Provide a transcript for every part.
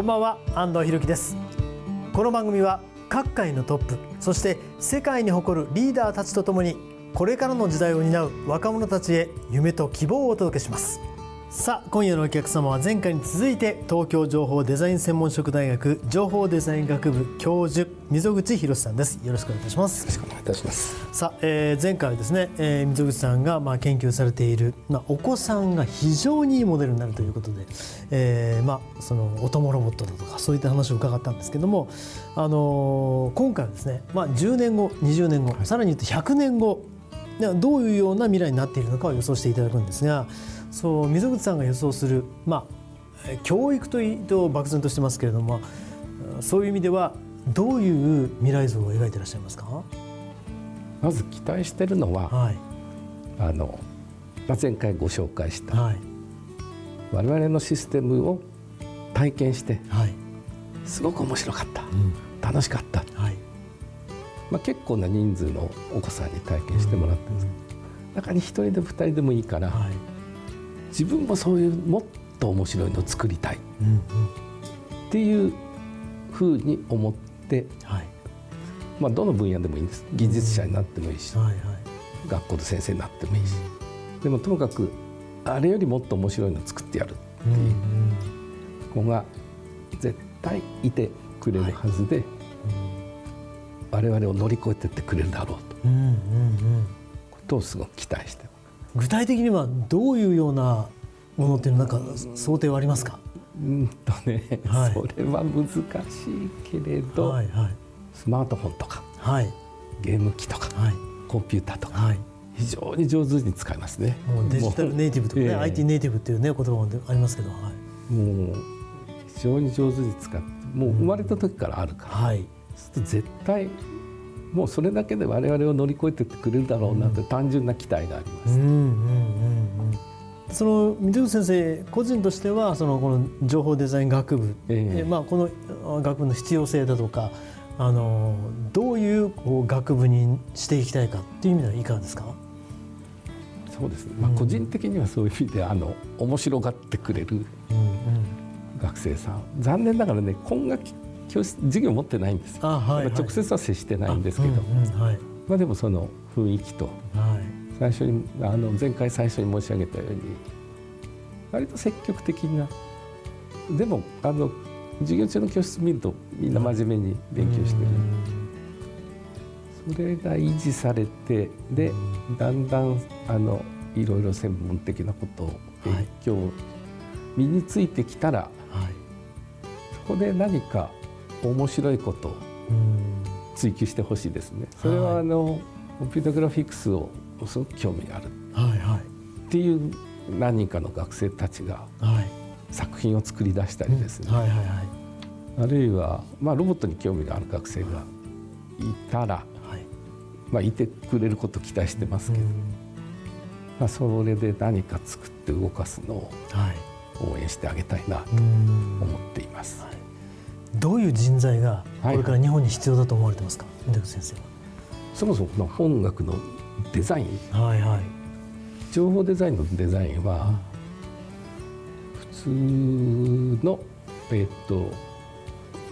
こんばんは安藤博樹です。この番組は各界のトップそして世界に誇るリーダーたちとともにこれからの時代を担う若者たちへ夢と希望をお届けします。さあ今夜のお客様は前回に続いて東京情報デザイン専門職大学情報デザイン学部教授溝口博さんです。よろしくお願いいたします。よろしくお願いいたします。さあ、えー、前回はですね、えー、溝口さんがまあ研究されているまあお子さんが非常にいいモデルになるということで、えー、まあそのお供ロボットだとかそういった話を伺ったんですけどもあのー、今回はですねまあ10年後20年後、はい、さらに言って100年後どういうような未来になっているのかを予想していただくんですがそう溝口さんが予想する、まあ、教育というと漠然としてますけれどもそういう意味ではどういう未来像を描いていらっしゃいますか？まず期待しているのは、はい、あの前回ご紹介した、はい、我々のシステムを体験して、はい、すごく面白かった、うん、楽しかった、はいまあ、結構な人数のお子さんに体験してもらってるんです。けど、うん、中に1人でも2人でもいいから、はい、自分もそういうもっと面白いのを作りたい。っていうふうに思って、はい。まあ、どの分野でもいいんです。技術者になってもいいし、はいはい、学校の先生になってもいいし。でもともかくあれよりもっと面白いのを作ってやるっていう子が絶対いてくれるはずで、はい、我々を乗り越えてってくれるだろうと、うんうんうん、ことをすごく期待して具体的にはどういうようなものっていうのなんか想定はありますか？うんとね、はい、それは難しいけれど、はいはい、スマートフォンとか、はい、ゲーム機とか、はい、コンピューターとか、はい、非常に上手に使いますね。もうデジタルネイティブとかね、えー、IT ネイティブっていうね言葉もありますけど、はい、もう非常に上手に使ってもう生まれた時からあるから、はい、絶対もうそれだけで我々を乗り越えてってくれるだろうなって単純な期待があります。うんうんうんうん。その水口先生個人としてはそのこの情報デザイン学部、えー、まあ、この学部の必要性だとかあのどういうこう学部にしていきたいかっていう意味ではいかがですか？そうですね、まあ、個人的にはそういう意味であの面白がってくれる学生さん、残念ながらね今学期教室授業持ってないんです。よ、はいはい、直接は接してないんですけど、うんうんはい、まあ、でもその雰囲気と、最初にあの前回最初に申し上げたように割と積極的なでもあの授業中の教室見るとみんな真面目に勉強してる、それが維持されてでだんだんあのいろいろ専門的なことを勉強、身についてきたら、はい、そこで何か面白いことを追求してほしいですね。それはあの、コンピュータグラフィックスをすごく興味がある、はいはい、っていう何人かの学生たちが作品を作り出したりですね、はいはいはい、あるいは、まあ、ロボットに興味がある学生がいたら、はい。まあ、いてくれることを期待してますけど、まあ、それで何か作って動かすのを応援してあげたいなと思っています。はいどういう人材がこれから日本に必要だと思われてますか、はい、先生は。そもそもこの本学のデザイン、はいはい、情報デザインのデザインは普通の、えー、っと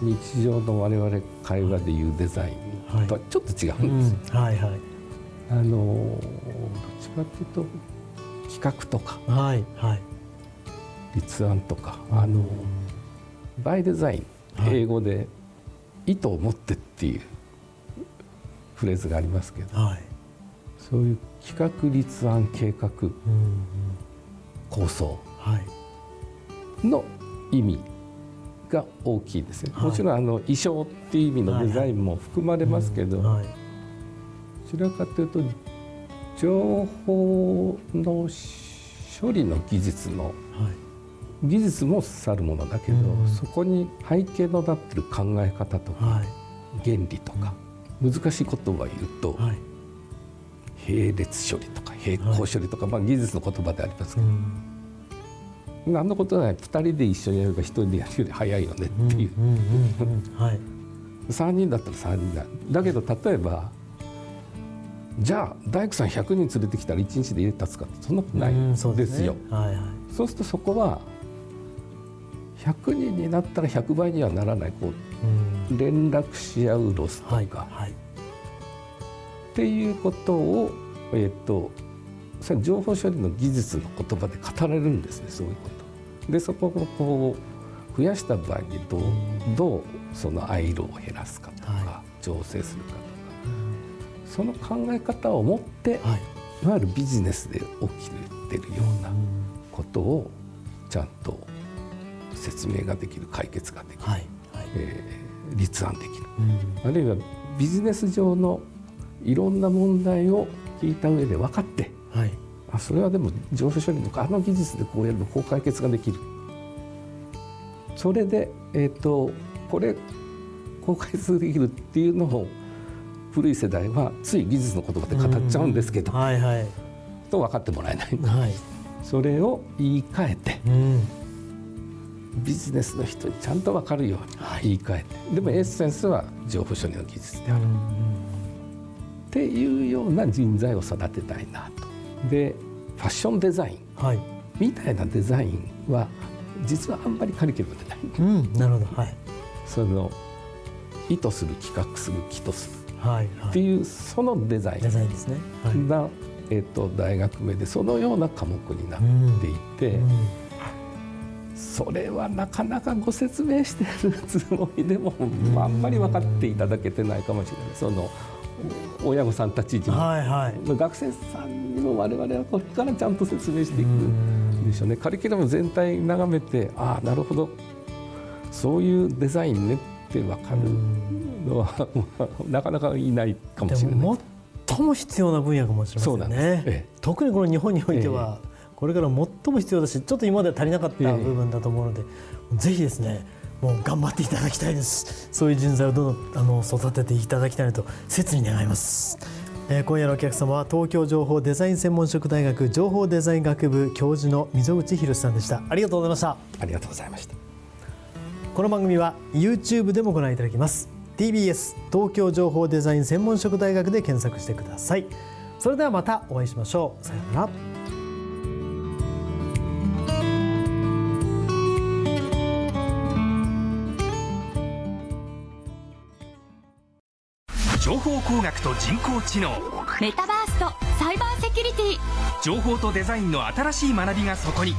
日常の我々会話でいうデザインとはちょっと違うんですよ。はいうん。はいはい、あのどっちかっていうと企画とか、はいはい、立案とかあのバイデザイン英語で意図を持ってっていうフレーズがありますけど、はい、そういう企画立案計画、うんうん、構想の意味が大きいですよ、はい、もちろんあの衣装っていう意味のデザインも含まれますけど、どちらかというと情報の処理の技術の、技術もさるものだけど、うん、そこに背景のなってる考え方とか、はい、原理とか、うん、難しい言葉を言うと、はい、並列処理とか並行処理とか、はい、まあ、技術の言葉でありますけど、うん、何のことない2人で一緒にやれば1人でやるより早いよねっていう。3人だったら3人だ。だけど例えばじゃあ大工さん100人連れてきたら1日で家立つかってそんなことないですよ。そうするとそこは100人になったら100倍にはならないこう連絡し合うロスとか、はいはい、っていうことを、えーと、それ情報処理の技術の言葉で語られるんですねそういうこと。でそこをこう増やした場合にどうどうそのアイロを減らすかとか、はい、調整するかとか。その考え方を持って、はい、いわゆるビジネスで起きてるようなことをちゃんと説明ができる解決ができる、はいはい、えー、立案できる、うん、あるいはビジネス上のいろんな問題を聞いた上で分かって、はい、あそれはでも情報処理とかあの技術でこうやるとこう解決ができる。それで、えーと、これこう解決できるっていうのを古い世代はつい技術の言葉で語っちゃうんですけど、うん。はいはい、と分かってもらえない、はい、それを言い換えて、うんビジネスの人にちゃんと分かるように言い換えて、はい、でもエッセンスは情報処理の技術である、っていうような人材を育てたいなと。でファッションデザイン、はい、みたいなデザインは実はあんまりカリキュラムでない、うん、なるほど、はい、その意図する企画する気とする、はいはい、っていうそのデザインデザインですね、はい、が、えーと、大学名でそのような科目になっていて。うんうんそれはなかなかご説明してるつもりでも、まあ、あんまり分かっていただけてないかもしれない。その親御さんたちにも、はいはい、学生さんにも我々はこれからちゃんと説明していくんでしょうね。カリキュラム全体眺めてああなるほど。そういうデザインねって分かるのはなかなかいないかもしれない。最も必要な分野かもしれませんね。ええ、特にこの日本においては、えこれから最も必要だしちょっと今までは足りなかった部分だと思うので、えー、ぜひですねもう頑張っていただきたいです。そういう人材をどんどんあの育てていただきたいと切に願います、えー、今夜のお客様は東京情報デザイン専門職大学情報デザイン学部教授の溝口博さんでした。ありがとうございました。ありがとうございました。この番組は YouTube でもご覧いただけます。TBS 東京情報デザイン専門職大学で検索してください。それではまたお会いしましょう。さようなら工学と人工知能。メタバースとサイバーセキュリティ。情報とデザインの新しい学びがそこに。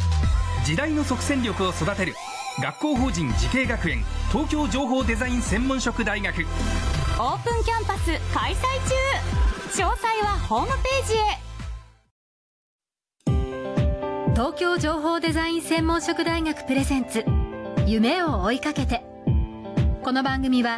時代の即戦力を育てる。学校法人慈恵学園。東京情報デザイン専門職大学。オープンキャンパス開催中。詳細はホームページへ。東京情報デザイン専門職大学プレゼンツ。夢を追いかけて。この番組は